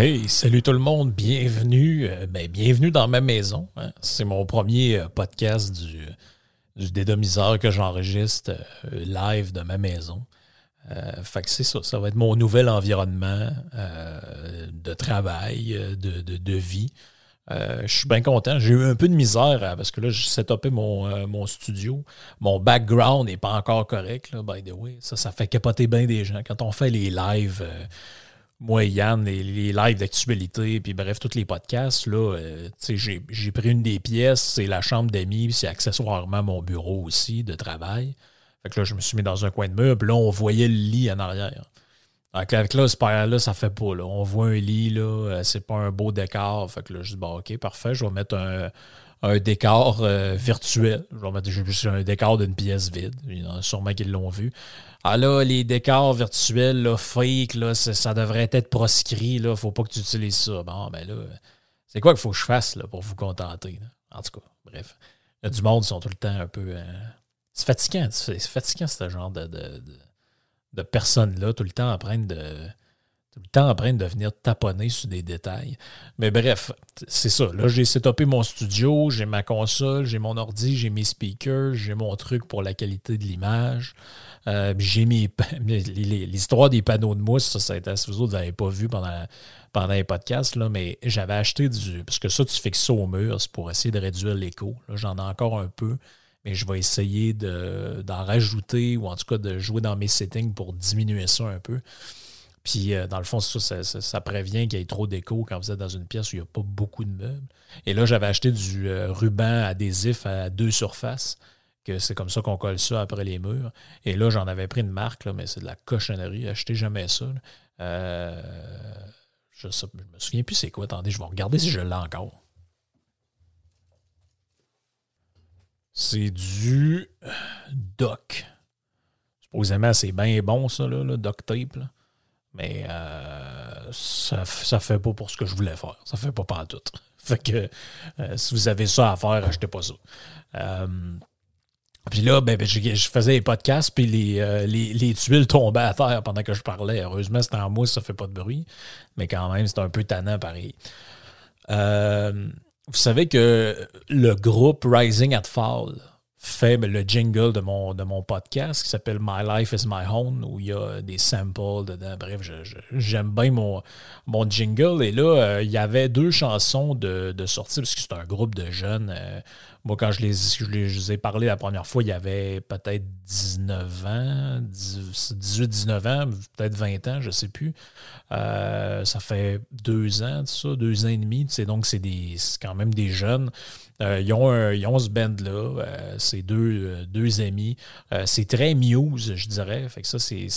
Hey, salut tout le monde, bienvenue, euh, ben, bienvenue dans ma maison. hein. C'est mon premier euh, podcast du, du dédomiseur que j'enregistre euh, live de ma maison. Fait que c'est ça, ça va être mon nouvel environnement de travail, de, vie. Je suis bien content. J'ai eu un peu de misère hein, parce que là, j'ai setupé mon, studio. Mon background n'est pas encore correct, by the way. Ça, ça fait capoter bien des gens. Quand on fait les lives, moi Yann, les, lives d'actualité, puis bref, tous les podcasts, là, euh, j'ai, j'ai pris une des pièces, c'est la chambre d'amis, c'est accessoirement mon bureau aussi de travail. Fait que là, je me suis mis dans un coin de mur, puis là, on voyait le lit en arrière. Donc, avec là, ce là ça fait pas. Là. On voit un lit, là, euh, c'est pas un beau décor. Fait que là, je dis, bon, OK, parfait, je vais mettre un, décor euh, virtuel. Je vais mettre juste un décor d'une pièce vide. Il y en a sûrement qui l'ont vu. Ah là, les décors virtuels, là, fake, là, ça, devrait être proscrit. Là. Faut pas que tu utilises ça. Bon, ben là, c'est quoi qu'il faut que je fasse là, pour vous contenter? là? En tout cas, bref. Du monde, ils sont tout le temps un peu. euh, c'est fatigant. C'est fatigant, ce genre de, de, de, de personnes-là, tout le temps en train de. Tout le temps en train de venir taponner sur des détails. Mais bref, c'est ça. Là, j'ai setupé mon studio, j'ai ma console, j'ai mon ordi, j'ai mes speakers, j'ai mon truc pour la qualité de l'image. Euh, j'ai l'histoire des panneaux de mousse, ça, ça a été, si vous autres n'avez pas vu pendant, pendant les podcasts, là, mais j'avais acheté du. Parce que ça, tu fixes ça au mur, c'est pour essayer de réduire l'écho. J'en ai encore un peu, mais je vais essayer de- d'en rajouter ou en tout cas de jouer dans mes settings pour diminuer ça un peu. Puis, euh, dans le fond, ça, prévient qu'il y ait trop d'écho quand vous êtes dans une pièce où il n'y a pas beaucoup de meubles. Et là, j'avais acheté du euh, ruban adhésif à deux surfaces, que c'est comme ça qu'on colle ça après les murs. Et là, j'en avais pris une marque, là, mais c'est de la cochonnerie. Achetez jamais ça. Euh, je, je me souviens plus c'est quoi. Attendez, je vais regarder si je l'ai encore. C'est du Doc. Supposément, c'est bien bon, ça, là, le Doc Tape. Mais euh, ça, ça fait pas pour ce que je voulais faire. Ça fait pas pas tout. Fait que euh, si vous avez ça à faire, achetez pas ça. Euh, puis là, ben, ben, je, faisais les podcasts, puis les, les, les tuiles tombaient à terre pendant que je parlais. Heureusement, c'était en mousse, ça fait pas de bruit. Mais quand même, c'est un peu tannant pareil. Vous savez que le groupe Rising at Fall fait ben, le jingle de mon, de mon podcast qui s'appelle My Life is My Home, où il y a des samples dedans. Bref, j'aime bien mon, mon jingle. Et là, euh, il y avait deux chansons de, de sortie, parce que c'est un groupe de jeunes. Euh, moi, quand je les, je les- ai parlé la première fois, il y avait peut-être 19 ans, 18-19 ans, peut-être 20 ans, je ne sais plus. Euh, ça fait deux ans, tout ça, deux ans et demi. donc, c'est quand même des jeunes. Euh, ils, ont ce band-là. euh, deux, euh, deux amis. C'est très Muse, je dirais. Fait que ça, c'est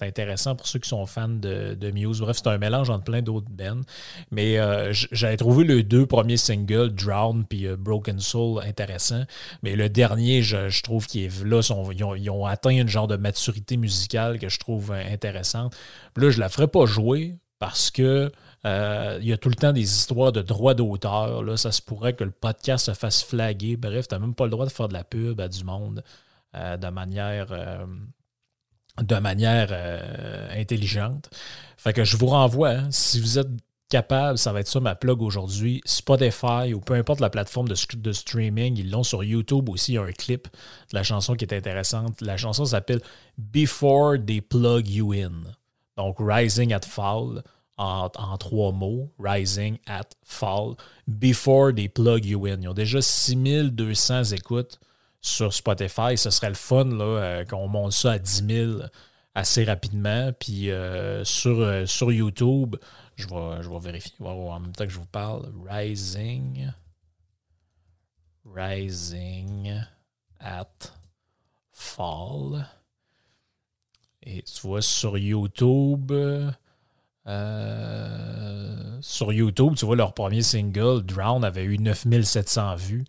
intéressant pour ceux qui sont fans de, de Muse. Bref, c'est un mélange entre plein d'autres bands. Mais j'avais trouvé les deux premiers singles, Drown puis Broken Soul, intéressants. Mais le dernier, je, trouve qu'ils là, ils, ont, atteint une genre de maturité musicale que je trouve intéressante. Là, je la ferai pas jouer parce que euh, il y a tout le temps des histoires de droits d'auteur. Ça se pourrait que le podcast se fasse flaguer. Bref, tu n'as même pas le droit de faire de la pub à du monde euh, de manière, euh, de manière intelligente. Fait que je vous renvoie, hein, si vous êtes capable, ça va être ça ma plug aujourd'hui, Spotify ou peu importe la plateforme de, de streaming, ils l'ont sur YouTube aussi, il y a un clip de la chanson qui est intéressante. La chanson s'appelle Before They Plug You In. Donc Rising at Fall en, trois mots, Rising at Fall, Before They Plug You In. Ils ont déjà 6200 écoutes sur Spotify. Ce serait le fun euh, qu'on monte ça à 10 000 assez rapidement. Puis euh, sur, euh, sur YouTube, je vais, je vais vérifier en même temps que je vous parle. Rising. Rising at Fall. Et tu vois sur YouTube. Sur YouTube, tu vois leur premier single, Drown, avait eu 9700 vues.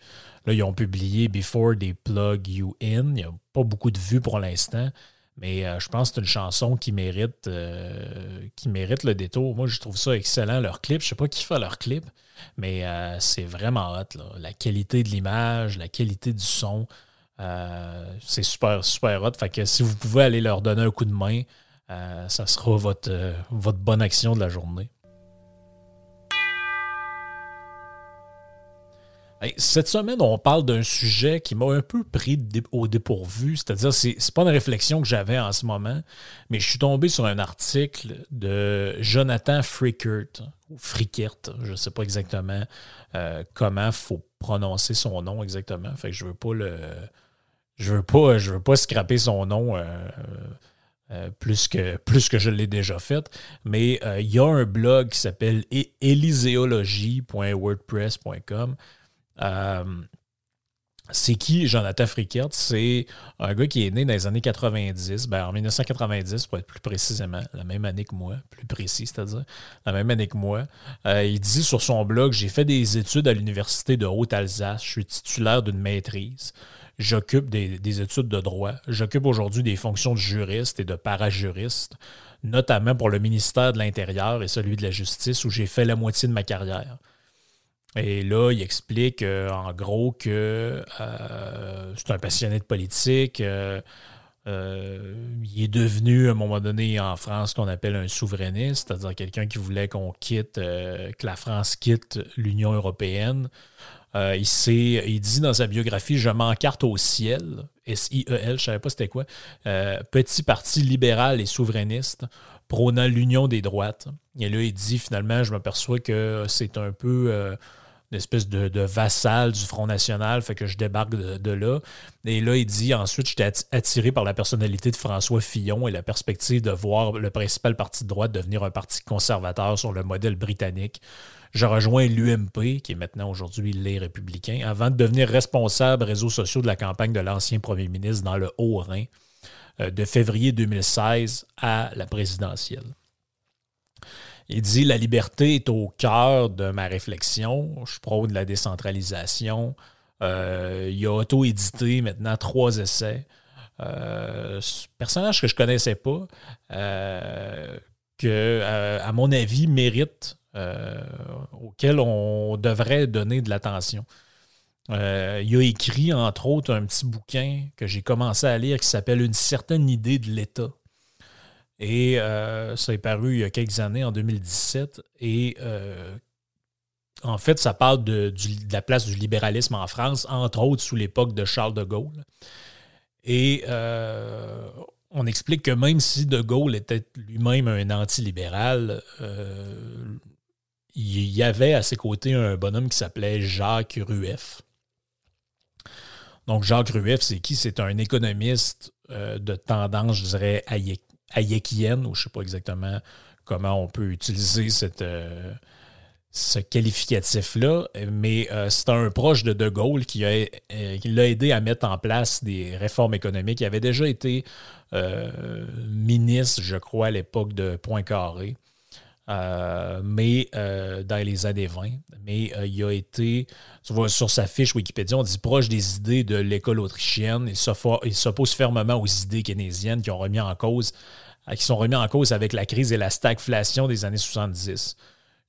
Là, ils ont publié Before They Plug You In. Il n'y a pas beaucoup de vues pour l'instant, mais euh, je pense que c'est une chanson qui mérite, euh, qui mérite le détour. Moi, je trouve ça excellent, leur clip. Je ne sais pas qui fait leur clip, mais euh, c'est vraiment hot. La qualité de l'image, la qualité du son, c'est super, super hot. Fait que si vous pouvez aller leur donner un coup de main, ça sera votre, votre bonne action de la journée. Cette semaine, on parle d'un sujet qui m'a un peu pris au dépourvu, c'est-à-dire c'est n'est pas une réflexion que j'avais en ce moment, mais je suis tombé sur un article de Jonathan Frickert, ou Frickert, je ne sais pas exactement euh, comment il faut prononcer son nom exactement, fait que je veux pas le je veux pas je veux pas scraper son nom euh, euh, plus, que, je l'ai déjà fait. Mais il y a un blog qui s'appelle elyséologie.wordpress.com euh, c'est qui Jonathan Frickert? C'est un gars qui est né dans les années 90, ben en 1990 pour être plus précisément, la même année que moi, plus précis, c'est-à-dire la même année que moi. Euh, il dit sur son blog J'ai fait des études à l'Université de Haute-Alsace, je suis titulaire d'une maîtrise. J'occupe des, des, études de droit. J'occupe aujourd'hui des fonctions de juriste et de parajuriste, notamment pour le ministère de l'Intérieur et celui de la Justice, où j'ai fait la moitié de ma carrière. Et là, il explique euh, en gros que euh, c'est un passionné de politique. Euh, il est devenu à un moment donné en France ce qu'on appelle un souverainiste, c'est-à-dire quelqu'un qui voulait qu'on quitte, que la France quitte l'Union européenne. Il, il dit dans sa biographie Je m'encarte au ciel, S-I-E-L, je ne savais pas c'était quoi. petit parti libéral et souverainiste prônant l'union des droites. Et là, il dit finalement Je m'aperçois que c'est un peu une espèce de, vassal du Front National, fait que je débarque de, là. Et là, il dit ensuite, j'étais attiré par la personnalité de François Fillon et la perspective de voir le principal parti de droite devenir un parti conservateur sur le modèle britannique. Je rejoins l'UMP, qui est maintenant aujourd'hui les Républicains, avant de devenir responsable réseaux sociaux de la campagne de l'ancien premier ministre dans le Haut-Rhin euh, de février 2016 à la présidentielle. Il dit La liberté est au cœur de ma réflexion. Je prône la décentralisation. Euh, il a auto-édité maintenant trois essais. Euh, personnage que je ne connaissais pas, euh, que, euh, à mon avis, mérite, auquel on devrait donner de l'attention. il a écrit, entre autres, un petit bouquin que j'ai commencé à lire qui s'appelle Une certaine idée de l'État. Et euh, ça est paru il y a quelques années, en 2017. Et euh, en fait, ça parle de, la place du libéralisme en France, entre autres sous l'époque de Charles de Gaulle. Et euh, on explique que même si de Gaulle était lui-même un anti-libéral, il y avait à ses côtés un bonhomme qui s'appelait Jacques Rueff. Donc, Jacques Rueff, c'est qui? C'est un économiste de tendance, je dirais, hayekienne, ou je ne sais pas exactement comment on peut utiliser euh, ce qualificatif-là, mais euh, c'est un proche de De Gaulle euh, qui l'a aidé à mettre en place des réformes économiques. Il avait déjà été ministre, je crois, à l'époque de Poincaré. Mais dans les années 20. Mais il a été, tu vois, sur sa fiche Wikipédia, on dit proche des idées de l'école autrichienne. Il s'oppose fermement aux idées keynésiennes qui ont remis en cause euh, qui sont remis en cause avec la crise et la stagflation des années 70.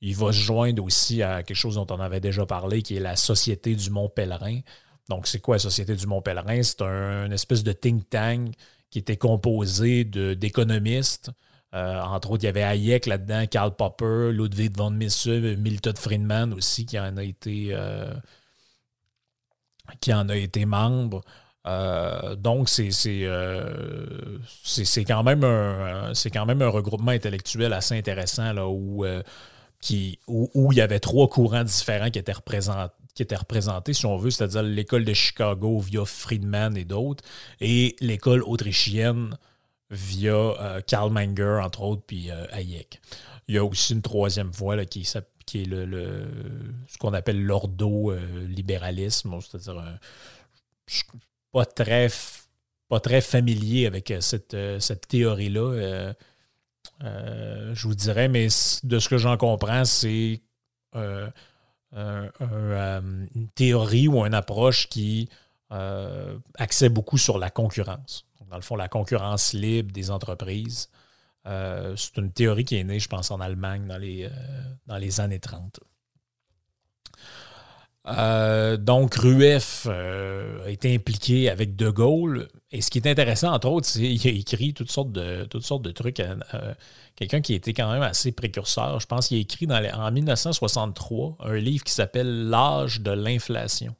Il va se joindre aussi à quelque chose dont on avait déjà parlé, qui est la Société du Mont Pèlerin. Donc, c'est quoi la Société du Mont Pèlerin? C'est un, une espèce de think tank qui était composé d'économistes, entre autres, il y avait Hayek là-dedans, Karl Popper, Ludwig von Mises, Milton Friedman aussi, qui en a été, qui en a été membre. donc, c'est quand, même un, quand même un regroupement intellectuel assez intéressant là, où, qui, où, il y avait trois courants différents qui étaient représentés qui si on veut, c'est-à-dire l'école de Chicago via Friedman et d'autres, et l'école autrichienne via euh, Karl Menger, entre autres, puis euh, Hayek. Il y a aussi une troisième voie qui, qui, est le, ce qu'on appelle l'ordo-libéralisme, c'est-à-dire je suis pas très, pas très familier avec cette, cette théorie-là. Euh, je vous dirais, mais de ce que j'en comprends, c'est euh, une théorie ou une approche qui euh, axait beaucoup sur la concurrence. Dans le fond, la concurrence libre des entreprises. Euh, c'est une théorie qui est née, je pense, en Allemagne dans les, dans les années 30. donc, Rueff a été impliqué avec De Gaulle. Et ce qui est intéressant, entre autres, c'est qu'il a écrit toutes sortes de, toutes sortes de trucs quelqu'un qui était quand même assez précurseur. Je pense qu'il a écrit en 1963 un livre qui s'appelle L'âge de l'inflation.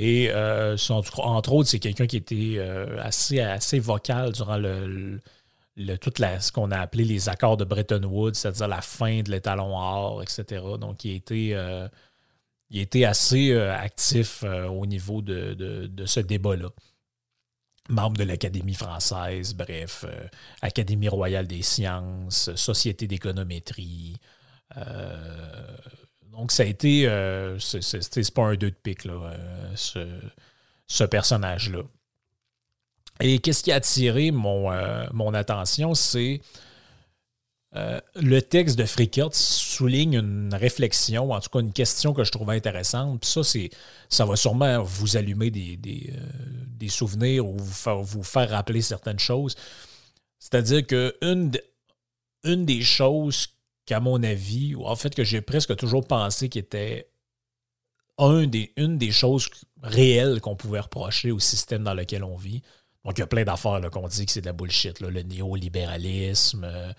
Et euh, entre autres, c'est quelqu'un qui était euh, assez, assez vocal durant le, tout ce qu'on a appelé les accords de Bretton Woods, c'est-à-dire la fin de l'étalon or, etc. Donc, il été, euh, il assez actif au niveau de ce débat-là membre de l'Académie française, bref, euh, Académie royale des sciences, Société d'économétrie. Euh, donc, ça a été. Euh, c'est pas un deux de pique, là, ce, ce personnage-là. Et qu'est-ce qui a attiré mon, mon attention, c'est euh, le texte de Frickert souligne une réflexion, en tout cas une question que je trouvais intéressante. Puis ça, ça va sûrement vous allumer des, euh, souvenirs ou vous faire, vous faire, rappeler certaines choses. C'est-à-dire que une, une des choses qu'à mon avis, ou en fait que j'ai presque toujours pensé qui était une des choses réelles qu'on pouvait reprocher au système dans lequel on vit. Donc, il y a plein d'affaires qu'on dit que c'est de la bullshit, le néolibéralisme. Euh,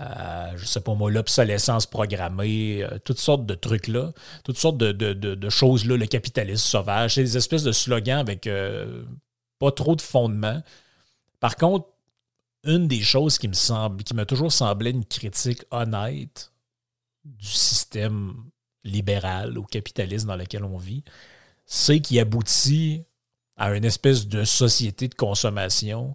euh, je sais pas moi, l'obsolescence programmée, euh, toutes sortes de trucs-là, toutes sortes de, choses-là, le capitalisme sauvage, c'est des espèces de slogans avec euh, pas trop de fondement. Par contre, une des choses qui me semble, qui m'a toujours semblé une critique honnête du système libéral ou capitaliste dans lequel on vit, c'est qu'il aboutit à une espèce de société de consommation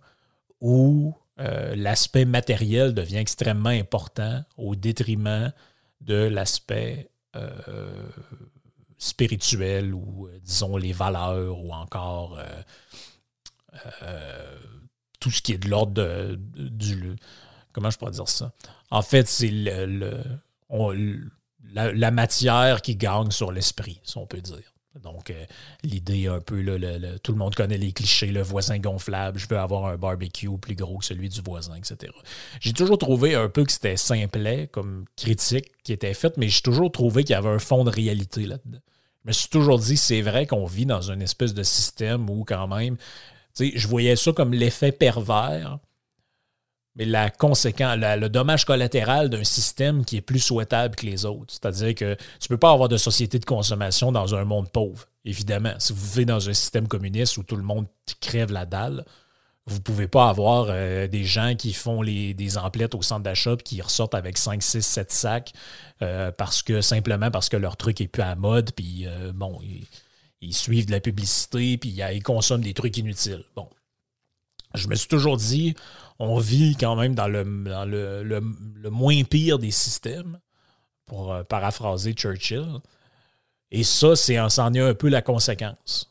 où euh, l'aspect matériel devient extrêmement important au détriment de l'aspect euh, spirituel ou, euh, disons, les valeurs ou encore tout ce qui est de l'ordre du... Comment je pourrais dire ça? En fait, c'est le, la, matière qui gagne sur l'esprit, si on peut dire. Donc, euh, l'idée un peu, tout le monde connaît les clichés, le voisin gonflable, je veux avoir un barbecue plus gros que celui du voisin, etc. J'ai toujours trouvé un peu que c'était simplet comme critique qui était faite, mais j'ai toujours trouvé qu'il y avait un fond de réalité là-dedans. Je me suis toujours dit, c'est vrai qu'on vit dans une espèce de système où quand même, je voyais ça comme l'effet pervers mais la conséquence, le dommage collatéral d'un système qui est plus souhaitable que les autres. C'est-à-dire que tu ne peux pas avoir de société de consommation dans un monde pauvre, évidemment. Si vous vivez dans un système communiste où tout le monde crève la dalle, vous ne pouvez pas avoir euh, des gens qui font les, des emplettes au centre d'achat qui ressortent avec 5, 6, 7 sacs euh, parce que simplement parce que leur truc est plus à mode, puis euh, bon, suivent de la publicité, puis ils consomment des trucs inutiles. Bon. Je me suis toujours dit, on vit quand même dans le, le, moins pire des systèmes, pour euh, paraphraser Churchill. Et ça, c'est c'en est un peu la conséquence.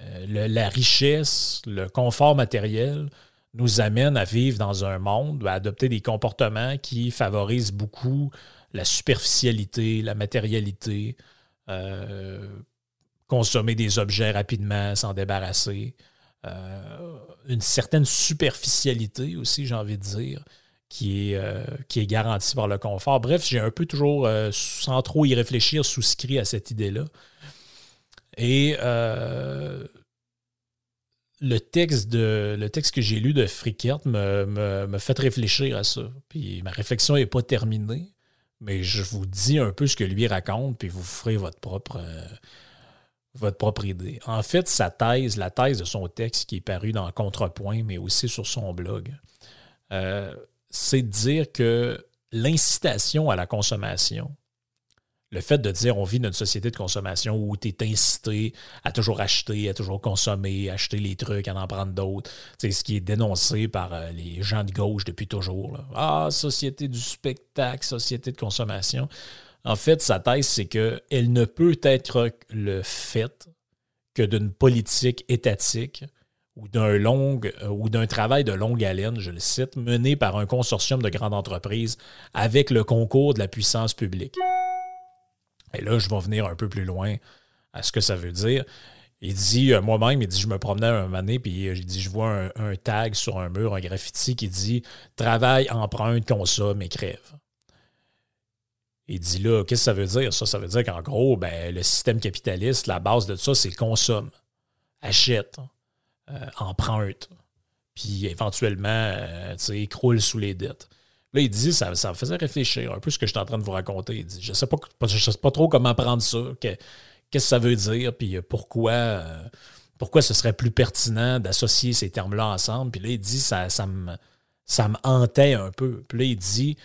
Euh, la richesse, le confort matériel nous amène à vivre dans un monde, à adopter des comportements qui favorisent beaucoup la superficialité, la matérialité, euh, consommer des objets rapidement, s'en débarrasser. Euh, une certaine superficialité aussi, j'ai envie de dire, qui est, euh, qui est garantie par le confort. Bref, j'ai un peu toujours, euh, sans trop y réfléchir, souscrit à cette idée-là. Et le texte, de, le texte que j'ai lu de Frickert me, me, fait réfléchir à ça. Puis ma réflexion n'est pas terminée, mais je vous dis un peu ce que lui raconte, puis vous ferez votre propre, votre propre idée. En fait, sa thèse, la thèse de son texte qui est paru dans Contrepoint, mais aussi sur son blog, euh, c'est de dire que l'incitation à la consommation, le fait de dire on vit dans une société de consommation où tu es incité à toujours acheter, à toujours consommer, acheter les trucs, à en prendre d'autres, c'est ce qui est dénoncé par euh, les gens de gauche depuis toujours. Ah, société du spectacle, société de consommation. En fait, sa thèse, c'est qu'elle ne peut être le fait que d'une politique étatique ou d'un long euh, ou d'un travail de longue haleine, je le cite, mené par un consortium de grandes entreprises avec le concours de la puissance publique. Et là, je vais venir un peu plus loin à ce que ça veut dire. Il dit, euh, moi-même, il dit, je me promenais un moment donné, puis il dit, je vois un, tag sur un mur, un graffiti qui dit Travail, empreinte, consomme et crève. Il dit là, qu'est-ce que ça veut dire? Ça, ça veut dire qu'en gros, ben, le système capitaliste, la base de ça, c'est consomme, achète, euh, emprunte, puis éventuellement, euh, sais, croule sous les dettes. Là, il dit, ça, ça me faisait réfléchir un peu ce que je suis en train de vous raconter. Il dit, je ne sais, pas, je sais pas trop comment prendre ça, qu'est-ce que ça veut dire, puis pourquoi, euh, pourquoi ce serait plus pertinent d'associer ces termes-là ensemble. Puis là, il dit, ça, ça, me, ça me hantait un peu. Puis là, il dit,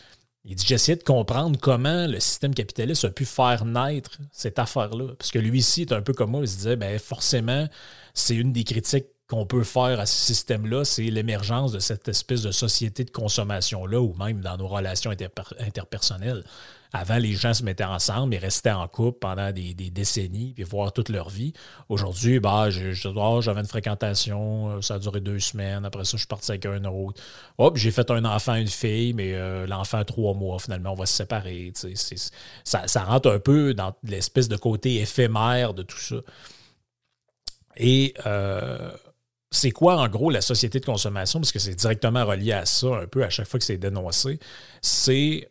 il dit J'essayais de comprendre comment le système capitaliste a pu faire naître cette affaire-là. Parce que lui ici est un peu comme moi, il se disait ben, forcément, c'est une des critiques qu'on peut faire à ce système-là, c'est l'émergence de cette espèce de société de consommation-là, ou même dans nos relations interpersonnelles. Avant, les gens se mettaient ensemble et restaient en couple pendant des, décennies, puis voir toute leur vie. Aujourd'hui, bah, j'avais une fréquentation, euh, ça a duré deux semaines. Après ça, je suis parti avec un autre. Hop, j'ai fait un enfant, une fille, mais euh, l'enfant, trois mois, finalement, on va se séparer. Ça, ça rentre un peu dans l'espèce de côté éphémère de tout ça. Et euh, c'est quoi, en gros, la société de consommation? Parce que c'est directement relié à ça, un peu, à chaque fois que c'est dénoncé. C'est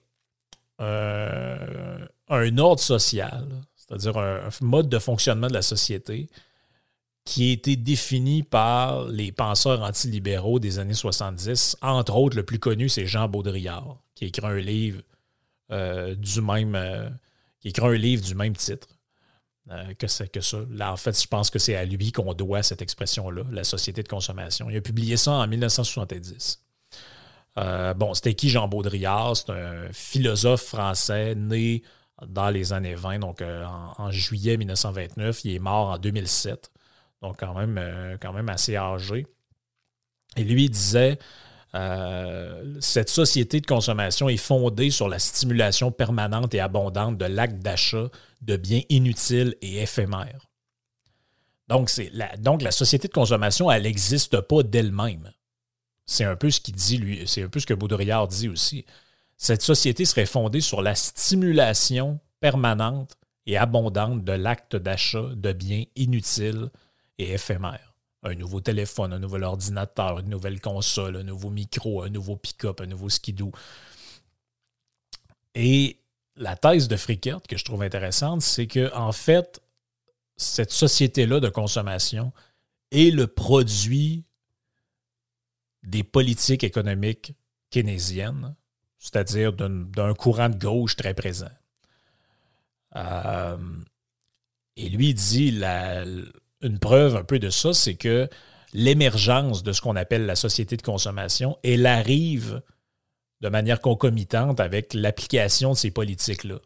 euh, un ordre social, c'est-à-dire un, mode de fonctionnement de la société qui a été défini par les penseurs antilibéraux des années 70. Entre autres, le plus connu, c'est Jean Baudrillard, qui a écrit un livre euh, du même euh, qui écrit un livre du même titre. que c'est que ça. Là, en fait, je pense que c'est à lui qu'on doit cette expression-là, la société de consommation. Il a publié ça en 1970. Euh, bon, c'était qui Jean Baudrillard? C'est un philosophe français né dans les années 20, donc euh, en, juillet 1929. Il est mort en 2007, donc quand même, euh, quand même assez âgé. Et lui disait cette société de consommation est fondée sur la stimulation permanente et abondante de l'acte d'achat de biens inutiles et éphémères. Donc, la, donc, la société de consommation, elle n'existe pas d'elle-même. C'est un peu ce qu'il dit, lui, c'est un peu ce que Baudrillard dit aussi. Cette société serait fondée sur la stimulation permanente et abondante de l'acte d'achat de biens inutiles et éphémères. Un nouveau téléphone, un nouvel ordinateur, une nouvelle console, un nouveau micro, un nouveau pick-up, un nouveau skidoo. Et la thèse de Frickert, que je trouve intéressante, c'est que, en fait, cette société-là de consommation est le produit des politiques économiques keynésiennes, c'est-à-dire d'un courant de gauche très présent. Euh, et lui dit une preuve un peu de ça, c'est que l'émergence de ce qu'on appelle la société de consommation, elle arrive de manière concomitante avec l'application de ces politiques-là.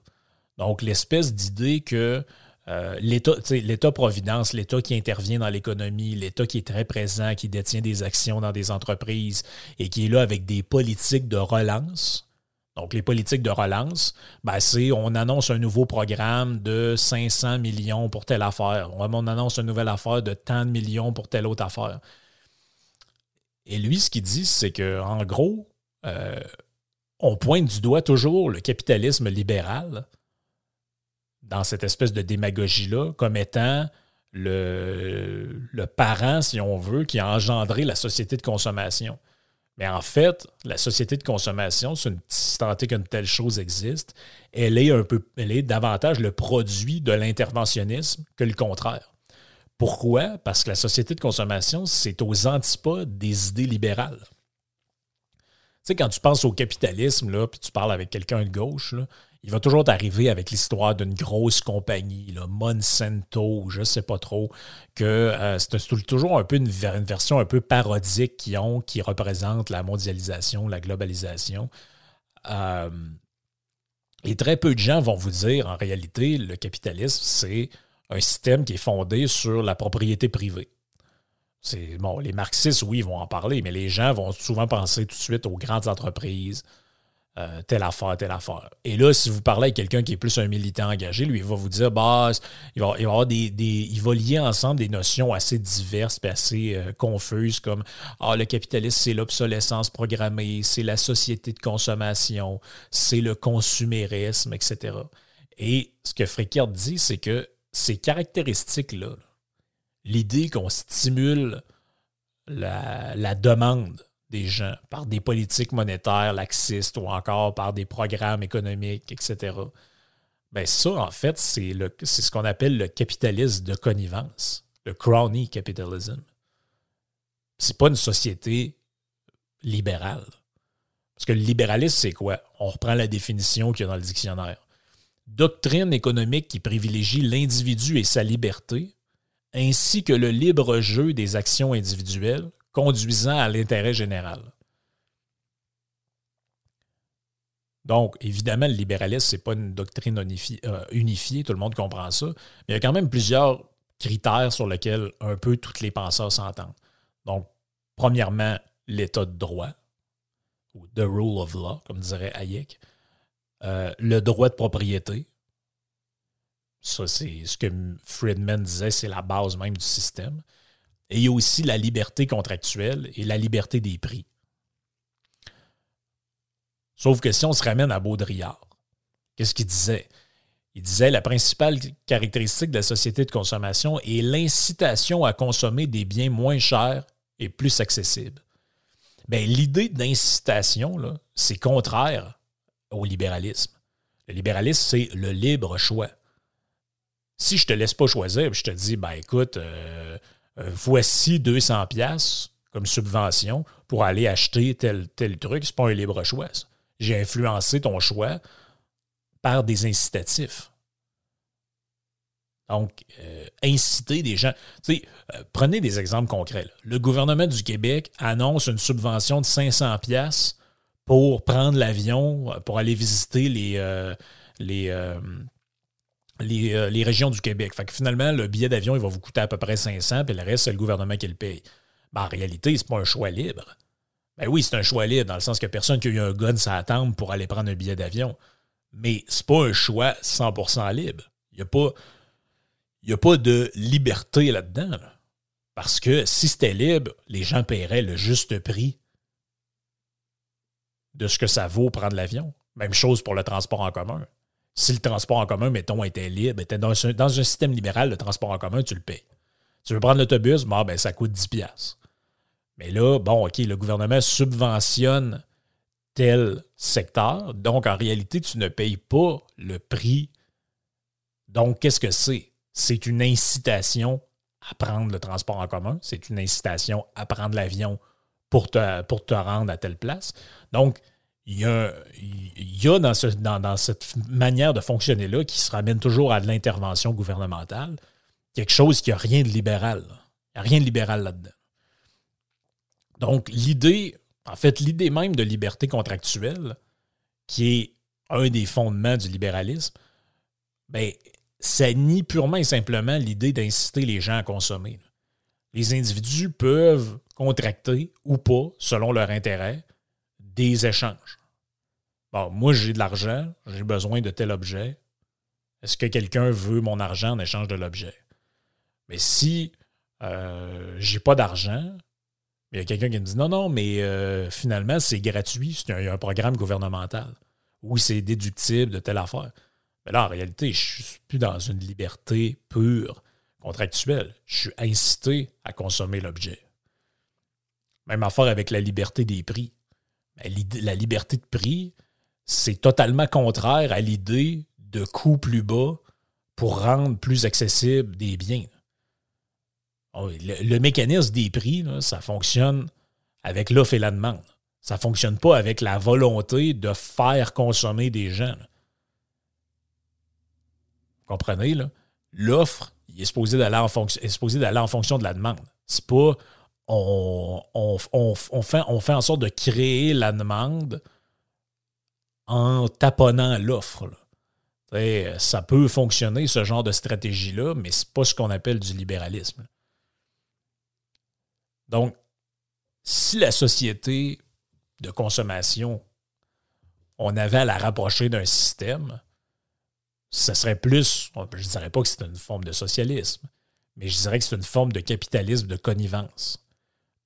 Donc, l'espèce d'idée que euh, L'État-providence, l'État qui intervient dans l'économie, l'État qui est très présent, qui détient des actions dans des entreprises et qui est là avec des politiques de relance. Donc, les politiques de relance, ben, c'est on annonce un nouveau programme de 500 millions pour telle affaire. On annonce une nouvelle affaire de tant de millions pour telle autre affaire. Et lui, ce qu'il dit, c'est qu'en gros, euh, on pointe du doigt toujours le capitalisme libéral dans cette espèce de démagogie-là comme étant le, le, parent, si on veut, qui a engendré la société de consommation. Mais en fait, la société de consommation, c'est une, si tant qu'une telle chose existe, elle est un peu, elle davantage le produit de l'interventionnisme que le contraire. Pourquoi? Parce que la société de consommation, c'est aux antipodes des idées libérales. Tu sais, quand tu penses au capitalisme, là, puis tu parles avec quelqu'un de gauche, il va toujours t'arriver avec l'histoire d'une grosse compagnie, là, Monsanto, je ne sais pas trop, que euh, c'est toujours un peu une, version un peu parodique qu'ils ont, qui représente la mondialisation, la globalisation. Euh, et très peu de gens vont vous dire, en réalité, le capitalisme, c'est un système qui est fondé sur la propriété privée. Bon, les marxistes, oui, vont en parler, mais les gens vont souvent penser tout de suite aux grandes entreprises, euh, telle affaire, telle affaire. Et là, si vous parlez avec quelqu'un qui est plus un militant engagé, lui, il va vous dire, bah, il va, il avoir des, il va lier ensemble des notions assez diverses et assez euh, confuses, comme ah, le capitalisme, c'est l'obsolescence programmée, c'est la société de consommation, c'est le consumérisme, etc. Et ce que Fréquard dit, c'est que ces caractéristiques-là, l'idée qu'on stimule la, demande gens par des politiques monétaires laxistes ou encore par des programmes économiques, etc. Bien, ça, en fait, c'est ce qu'on appelle le capitalisme de connivence, le crony capitalism. C'est pas une société libérale. Parce que le libéralisme, c'est quoi? On reprend la définition qu'il y a dans le dictionnaire doctrine économique qui privilégie l'individu et sa liberté, ainsi que le libre jeu des actions individuelles conduisant à l'intérêt général. Donc, évidemment, le libéralisme, ce n'est pas une doctrine euh, unifiée, tout le monde comprend ça, mais il y a quand même plusieurs critères sur lesquels un peu tous les penseurs s'entendent. Donc, premièrement, l'état de droit, ou the rule of law, comme dirait Hayek. Euh, le droit de propriété. Ça, c'est ce que Friedman disait, c'est la base même du système. Et il y a aussi la liberté contractuelle et la liberté des prix. Sauf que si on se ramène à Baudrillard, qu'est-ce qu'il disait? Il disait la principale caractéristique de la société de consommation est l'incitation à consommer des biens moins chers et plus accessibles. Bien, l'idée d'incitation, c'est contraire au libéralisme. Le libéralisme, c'est le libre choix. Si je ne te laisse pas choisir, je te dis, ben écoute, euh, euh, voici 200 pièces comme subvention pour aller acheter tel, tel truc, c'est pas un libre choix. J'ai influencé ton choix par des incitatifs. Donc, euh, inciter des gens. Tu sais, prenez des exemples concrets. Le gouvernement du Québec annonce une subvention de 500 pièces pour prendre l'avion, euh, pour aller visiter euh, les, euh, les, régions du Québec. Fait que finalement, le billet d'avion, il va vous coûter à peu près 500, puis le reste, c'est le gouvernement qui le paye. En réalité, ce n'est pas un choix libre. Ben oui, c'est un choix libre, dans le sens que personne qui a eu un gun ça attend pour aller prendre un billet d'avion. Mais c'est pas un choix 100% libre. Il n'y a, pas, a pas de liberté là-dedans. Parce que si c'était libre, les gens paieraient le juste prix de ce que ça vaut prendre l'avion. Même chose pour le transport en commun. Si le transport en commun, mettons, était libre, était dans un, dans un système libéral, le transport en commun, tu le payes. Tu veux prendre l'autobus, bon, ben, ça coûte 10$. Mais là, bon, OK, le gouvernement subventionne tel secteur. Donc, en réalité, tu ne payes pas le prix. Donc, qu'est-ce que c'est? C'est une incitation à prendre le transport en commun. C'est une incitation à prendre l'avion pour te, pour te rendre à telle place. Donc, il y a, dans, ce, dans, cette manière de fonctionner-là qui se ramène toujours à de l'intervention gouvernementale, quelque chose qui n'a rien de libéral. Il n'y a rien de libéral là-dedans. Donc, l'idée, en fait, l'idée même de liberté contractuelle, qui est un des fondements du libéralisme, ben, ça nie purement et simplement l'idée d'inciter les gens à consommer les individus peuvent contracter ou pas, selon leur intérêt, des échanges. Bon, moi, j'ai de l'argent, j'ai besoin de tel objet. Est-ce que quelqu'un veut mon argent en échange de l'objet? Mais si euh, j'ai pas d'argent, il y a quelqu'un qui me dit non, non, mais euh, finalement, c'est gratuit, c'est un, un, programme gouvernemental. Oui, c'est déductible de telle affaire. Mais là, en réalité, je ne suis plus dans une liberté pure contractuel. Je suis incité à consommer l'objet. Même affaire avec la liberté des prix. La liberté de prix, c'est totalement contraire à l'idée de coûts plus bas pour rendre plus accessible des biens. Oh, le, mécanisme des prix, ça fonctionne avec l'offre et la demande. Ça ne fonctionne pas avec la volonté de faire consommer des gens. Vous comprenez? L'offre, il est supposé d'aller en fonction de la demande. C'est pas on, fait, fait en sorte de créer la demande en taponnant l'offre. Ça peut fonctionner, ce genre de stratégie-là, mais ce n'est pas ce qu'on appelle du libéralisme. Donc, si la société de consommation, on avait à la rapprocher d'un système, ce serait plus, je ne dirais pas que c'est une forme de socialisme, mais je dirais que c'est une forme de capitalisme de connivence.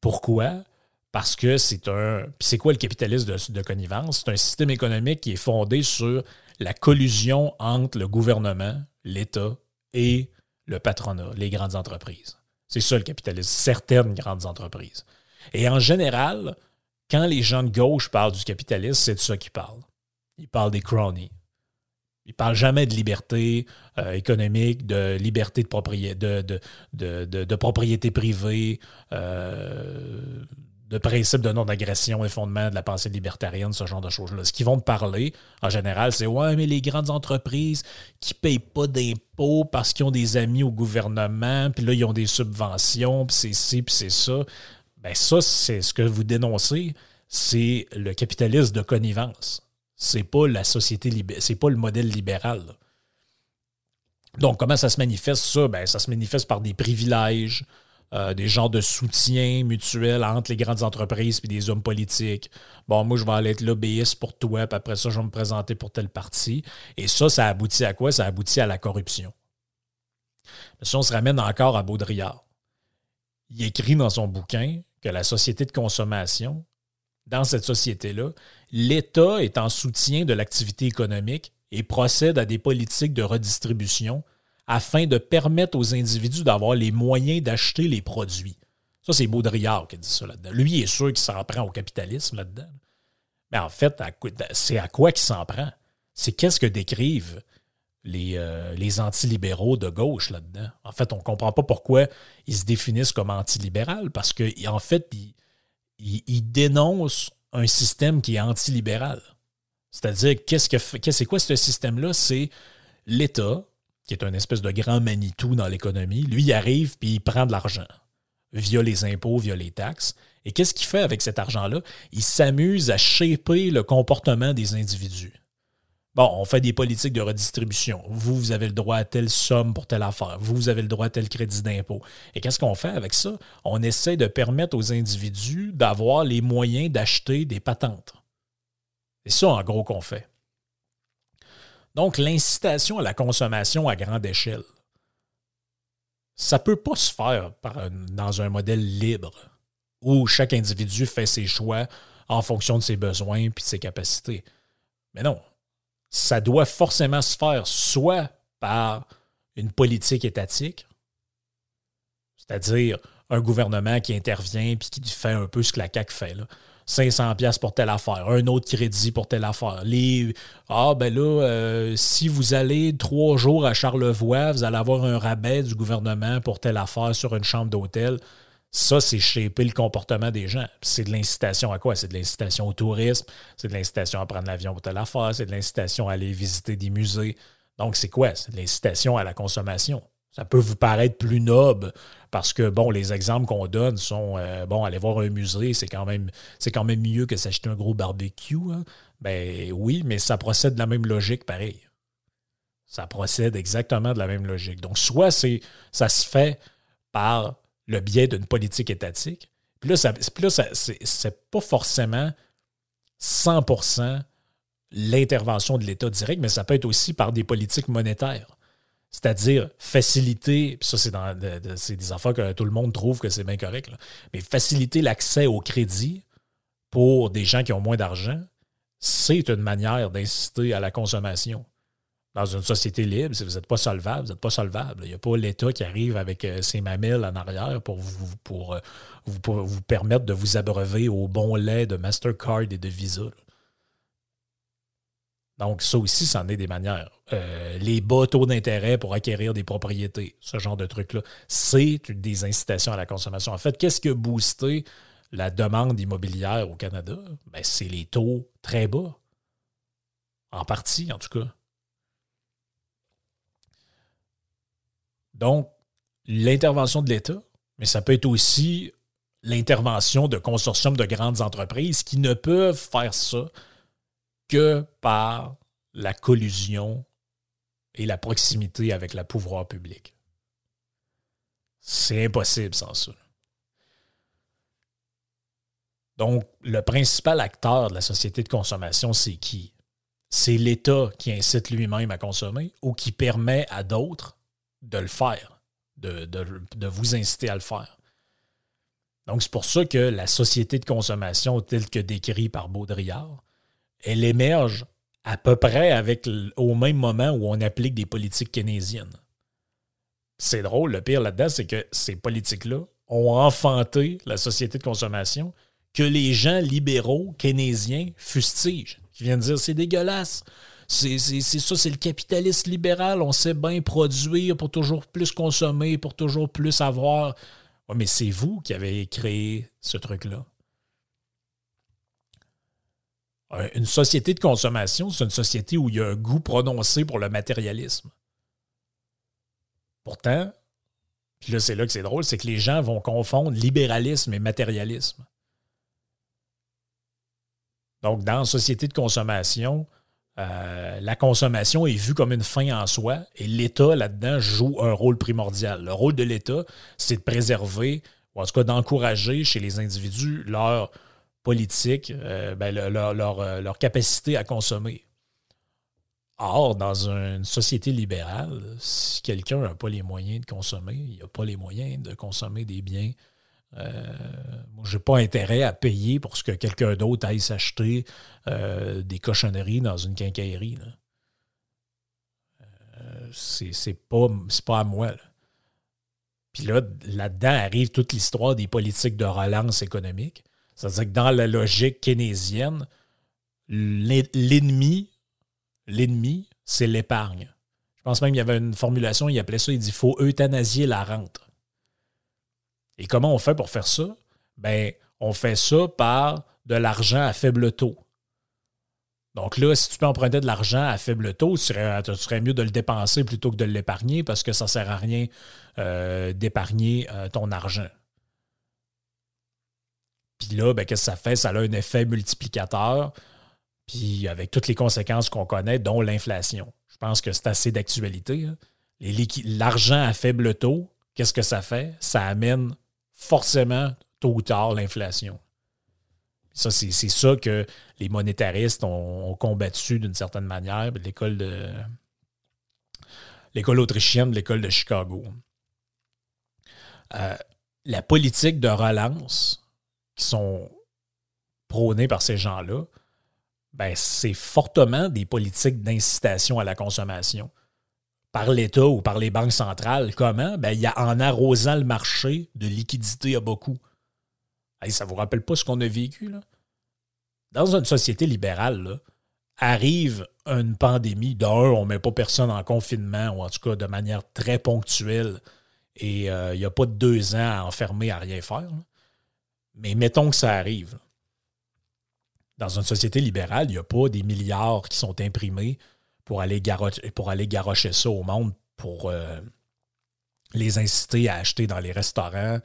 Pourquoi? Parce que c'est un. c'est quoi le capitalisme de, de connivence? C'est un système économique qui est fondé sur la collusion entre le gouvernement, l'État et le patronat, les grandes entreprises. C'est ça le capitalisme, certaines grandes entreprises. Et en général, quand les gens de gauche parlent du capitalisme, c'est de ça qu'ils parlent. Ils parlent des cronies. Ils ne parlent jamais de liberté euh, économique, de liberté de propriété, de, de, propriété privée, euh, de principe de non-agression et fondement de la pensée libertarienne, ce genre de choses-là. Ce qu'ils vont te parler, en général, c'est Ouais, mais les grandes entreprises qui ne payent pas d'impôts parce qu'ils ont des amis au gouvernement, puis là, ils ont des subventions, puis c'est ci, puis c'est ça. Ben ça, c'est ce que vous dénoncez, c'est le capitalisme de connivence. C'est pas la société c'est pas le modèle libéral. Donc, comment ça se manifeste, ça? Ben, ça se manifeste par des privilèges, euh, des genres de soutien mutuel entre les grandes entreprises et des hommes politiques. Bon, moi, je vais aller être lobbyiste pour toi, puis après ça, je vais me présenter pour tel parti. Et ça, ça aboutit à quoi? Ça aboutit à la corruption. Mais si on se ramène encore à Baudrillard, il écrit dans son bouquin que la société de consommation, dans cette société-là, l'État est en soutien de l'activité économique et procède à des politiques de redistribution afin de permettre aux individus d'avoir les moyens d'acheter les produits. Ça, c'est Baudrillard qui dit ça là-dedans. Lui, il est sûr qu'il s'en prend au capitalisme là-dedans. Mais en fait, c'est à quoi qu'il s'en prend? C'est qu'est-ce que décrivent les, euh, antilibéraux de gauche là-dedans? En fait, on ne comprend pas pourquoi ils se définissent comme antilibéral, parce qu'en fait, ils, ils, dénoncent un système qui est antilibéral. C'est-à-dire, qu'est-ce que c'est quoi ce système-là? C'est l'État qui est un espèce de grand Manitou dans l'économie, lui, il arrive puis il prend de l'argent via les impôts, via les taxes. Et qu'est-ce qu'il fait avec cet argent-là? Il s'amuse à shaper le comportement des individus. Bon, on fait des politiques de redistribution. Vous, vous avez le droit à telle somme pour telle affaire. Vous, vous avez le droit à tel crédit d'impôt. Et qu'est-ce qu'on fait avec ça? On essaie de permettre aux individus d'avoir les moyens d'acheter des patentes. C'est ça, en gros, qu'on fait. Donc, l'incitation à la consommation à grande échelle, ça ne peut pas se faire dans un modèle libre où chaque individu fait ses choix en fonction de ses besoins et de ses capacités. Mais non, ça doit forcément se faire soit par une politique étatique, c'est-à-dire un gouvernement qui intervient et qui fait un peu ce que la CAQ fait. Là. 500 pièces pour telle affaire, un autre crédit pour telle affaire. Les, ah, ben là, euh, si vous allez trois jours à Charlevoix, vous allez avoir un rabais du gouvernement pour telle affaire sur une chambre d'hôtel. Ça, c'est shaper le comportement des gens. C'est de l'incitation à quoi? C'est de l'incitation au tourisme, c'est de l'incitation à prendre l'avion pour telle affaire, c'est de l'incitation à aller visiter des musées. Donc, c'est quoi? C'est de l'incitation à la consommation. Ça peut vous paraître plus noble parce que, bon, les exemples qu'on donne sont, euh, bon, aller voir un musée, c'est quand même, quand même mieux que s'acheter un gros barbecue. Hein. Ben oui, mais ça procède de la même logique, pareil. Ça procède exactement de la même logique. Donc, soit ça se fait par le biais d'une politique étatique, puis là, ça, c'est, pas forcément 100% l'intervention de l'État direct, mais ça peut être aussi par des politiques monétaires. C'est-à-dire faciliter, puis ça, c'est, des affaires que tout le monde trouve que c'est bien correct, mais faciliter l'accès au crédit pour des gens qui ont moins d'argent, c'est une manière d'inciter à la consommation. Dans une société libre, si vous n'êtes pas solvable, vous n'êtes pas solvable. Il n'y a pas l'État qui arrive avec euh, ses mamelles en arrière pour euh, vous, pour vous permettre de vous abreuver au bon lait de Mastercard et de Visa. Donc, ça aussi, c'en est des manières. Euh, les bas taux d'intérêt pour acquérir des propriétés, ce genre de trucs-là, c'est des incitations à la consommation. En fait, qu'est-ce qui a boosté la demande immobilière au Canada? Ben, c'est les taux très bas. En partie, en tout cas. Donc, l'intervention de l'État, mais ça peut être aussi l'intervention de consortiums de grandes entreprises qui ne peuvent faire ça que par la collusion et la proximité avec le pouvoir public. C'est impossible sans ça. Donc, le principal acteur de la société de consommation, c'est qui? C'est l'État qui incite lui-même à consommer ou qui permet à d'autres de le faire, de, vous inciter à le faire. Donc, c'est pour ça que la société de consommation, telle que décrite par Baudrillard, elle émerge à peu près avec au même moment où on applique des politiques keynésiennes. C'est drôle, le pire là-dedans, c'est que ces politiques-là ont enfanté la société de consommation que les gens libéraux keynésiens fustigent, qui viennent dire c'est dégueulasse. C'est ça, c'est le capitalisme libéral. On sait bien produire pour toujours plus consommer, pour toujours plus avoir. Mais c'est vous qui avez créé ce truc-là. Euh, une société de consommation, c'est une société où il y a un goût prononcé pour le matérialisme. Pourtant, puis là, c'est là que c'est drôle, c'est que les gens vont confondre libéralisme et matérialisme. Donc, dans une société de consommation, euh, la consommation est vue comme une fin en soi et l'État, là-dedans, joue un rôle primordial. Le rôle de l'État, c'est de préserver, ou en tout cas d'encourager chez les individus leur politique, euh, ben, euh, leur, capacité à consommer. Or, dans une société libérale, si quelqu'un n'a pas les moyens de consommer, il n'a pas les moyens de consommer des biens. Euh, moi, je n'ai pas intérêt à payer pour ce que quelqu'un d'autre aille s'acheter des cochonneries dans une quincaillerie. c'est pas, pas à moi. Puis là, là-dedans arrive toute l'histoire des politiques de relance économique. C'est-à-dire que dans la logique keynésienne, l'ennemi, l'ennemi, c'est l'épargne. Je pense même qu'il y avait une formulation, il appelait ça, il dit faut euthanasier la rente. Et comment on fait pour faire ça? Ben, on fait ça par de l'argent à faible taux. Donc là, si tu peux emprunter de l'argent à faible taux, ce serait, mieux de le dépenser plutôt que de l'épargner parce que ça ne sert à rien euh, d'épargner euh, ton argent. Puis là, ben, qu'est-ce que ça fait? Ça a un effet multiplicateur, puis avec toutes les conséquences qu'on connaît, dont l'inflation. Je pense que c'est assez d'actualité. Hein. L'argent à faible taux, qu'est-ce que ça fait? Ça amène forcément, tôt ou tard, l'inflation. Ça, c'est ça que les monétaristes ont, combattu d'une certaine manière. L'école de l'école autrichienne, l'école de Chicago. Euh, la politique de relance qui sont prônés par ces gens-là, ben, c'est fortement des politiques d'incitation à la consommation par l'État ou par les banques centrales. Comment? Ben, il y a, en arrosant le marché de liquidité à beaucoup. ça ne vous rappelle pas ce qu'on a vécu? Là? Dans une société libérale, arrive une pandémie. D'un, on ne met pas personne en confinement, ou en tout cas de manière très ponctuelle, et euh, il n'y a pas de deux ans à enfermer à rien faire. Mais mettons que ça arrive. Dans une société libérale, il n'y a pas des milliards qui sont imprimés pour aller, garocher, pour aller ça au monde pour euh, les inciter à acheter dans les restaurants.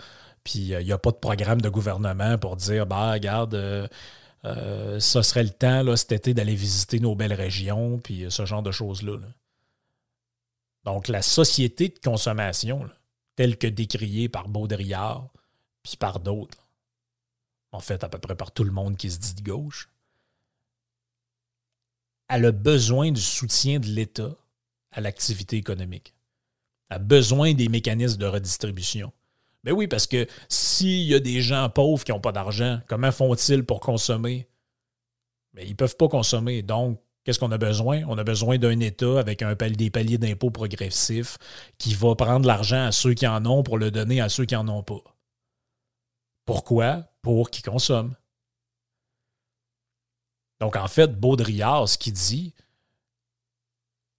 Puis euh, il n'y a pas de programme de gouvernement pour dire bah, regarde, euh, ça serait le temps là, cet été d'aller visiter nos belles régions, puis ce genre de choses-là. Donc, la société de consommation, telle que décriée par Baudrillard, puis par d'autres, en fait à peu près par tout le monde qui se dit de gauche, elle a besoin du soutien de l'État à l'activité économique. Elle a besoin des mécanismes de redistribution. Ben oui, parce que s'il y a des gens pauvres qui n'ont pas d'argent, comment font-ils pour consommer? Mais ben, ils ne peuvent pas consommer. Donc, qu'est-ce qu'on a besoin? On a besoin d'un État avec un des paliers d'impôts progressifs qui va prendre l'argent à ceux qui en ont pour le donner à ceux qui n'en ont pas. Pourquoi? Pour qu'ils consomment. Donc, en fait, Baudrillard, ce qu'il dit,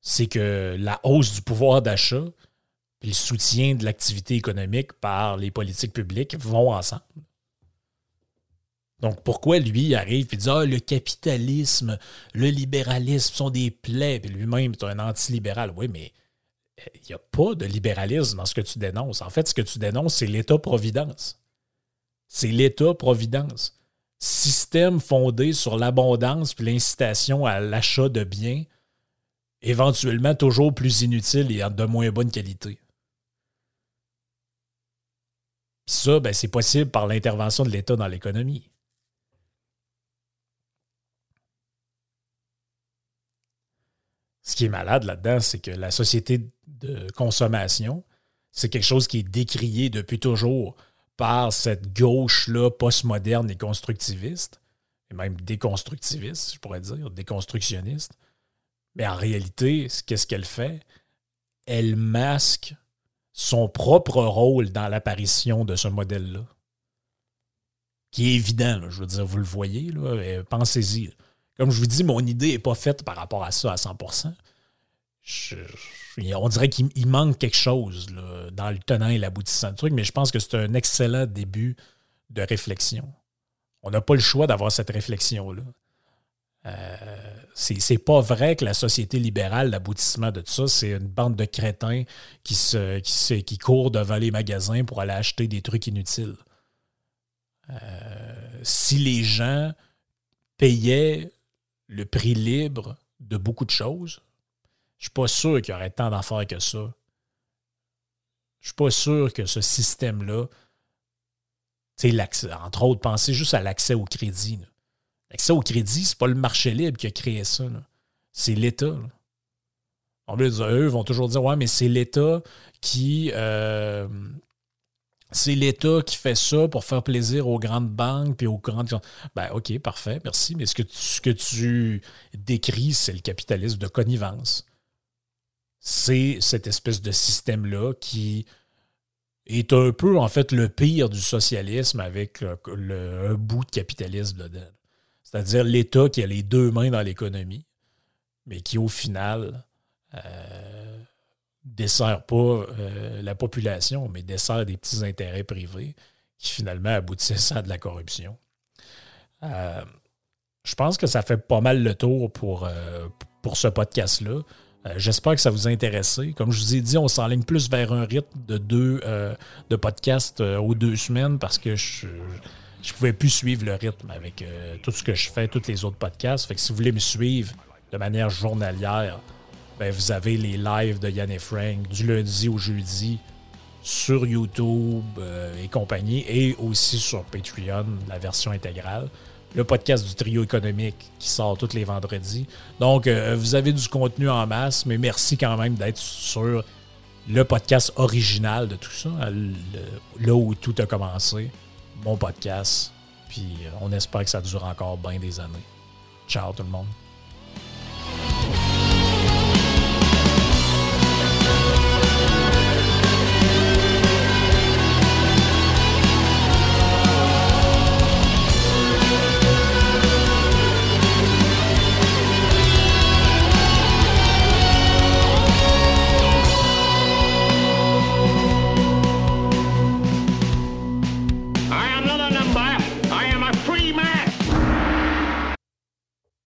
c'est que la hausse du pouvoir d'achat et le soutien de l'activité économique par les politiques publiques vont ensemble. Donc, pourquoi lui arrive et dit Ah, le capitalisme, le libéralisme sont des plaies, puis lui-même est un antilibéral. Oui, mais euh, il n'y a pas de libéralisme dans ce que tu dénonces. En fait, ce que tu dénonces, c'est l'État-providence. C'est l'État-providence. Système fondé sur l'abondance puis l'incitation à l'achat de biens, éventuellement toujours plus inutiles et de moins bonne qualité. Ça, ben, c'est possible par l'intervention de l'État dans l'économie. Ce qui est malade là-dedans, c'est que la société de consommation, c'est quelque chose qui est décrié depuis toujours par cette gauche-là postmoderne et constructiviste, et même déconstructiviste, je pourrais dire, déconstructionniste. Mais en réalité, qu'est-ce qu'elle fait? Elle masque son propre rôle dans l'apparition de ce modèle-là. Qui est évident, je veux dire, vous le voyez, pensez-y. Comme je vous dis, mon idée n'est pas faite par rapport à ça à 100 on dirait qu'il manque quelque chose dans le tenant et l'aboutissant du truc, mais je pense que c'est un excellent début de réflexion. On n'a pas le choix d'avoir cette réflexion-là. Euh, c'est pas vrai que la société libérale, l'aboutissement de tout ça, c'est une bande de crétins qui, se, qui, courent devant les magasins pour aller acheter des trucs inutiles. Euh, si les gens payaient le prix libre de beaucoup de choses, je suis pas sûr qu'il y aurait tant d'affaires que ça. Je ne suis pas sûr que ce système-là, entre autres, pensez juste à l'accès au crédit. L'accès au crédit, c'est pas le marché libre qui a créé ça. C'est l'État. En plus, eux vont toujours dire Ouais, mais c'est l'État qui. Euh, c'est l'État qui fait ça pour faire plaisir aux grandes banques et aux grandes. Ben, OK, parfait, merci. Mais ce que tu décris, c'est le capitalisme de connivence. C'est cette espèce de système-là qui est un peu, en fait, le pire du socialisme avec un bout de capitalisme dedans. C'est-à-dire l'État qui a les deux mains dans l'économie, mais qui au final euh, dessert pas euh, la population, mais dessert des petits intérêts privés qui finalement aboutissent à de la corruption. Euh, je pense que ça fait pas mal le tour pour, pour ce podcast-là. J'espère que ça vous a intéressé. Comme je vous ai dit, on s'enligne plus vers un rythme de deux de podcasts aux deux semaines parce que je, je pouvais plus suivre le rythme avec euh, tout ce que je fais, tous les autres podcasts. Fait que si vous voulez me suivre de manière journalière, ben vous avez les lives de Yann et Frank du lundi au jeudi sur YouTube euh, et compagnie, et aussi sur Patreon, la version intégrale. Le podcast du trio économique qui sort tous les vendredis. Donc, euh, vous avez du contenu en masse, mais merci quand même d'être sur le podcast original de tout ça, là où tout a commencé mon podcast. Puis euh, on espère que ça dure encore bien des années. Ciao tout le monde.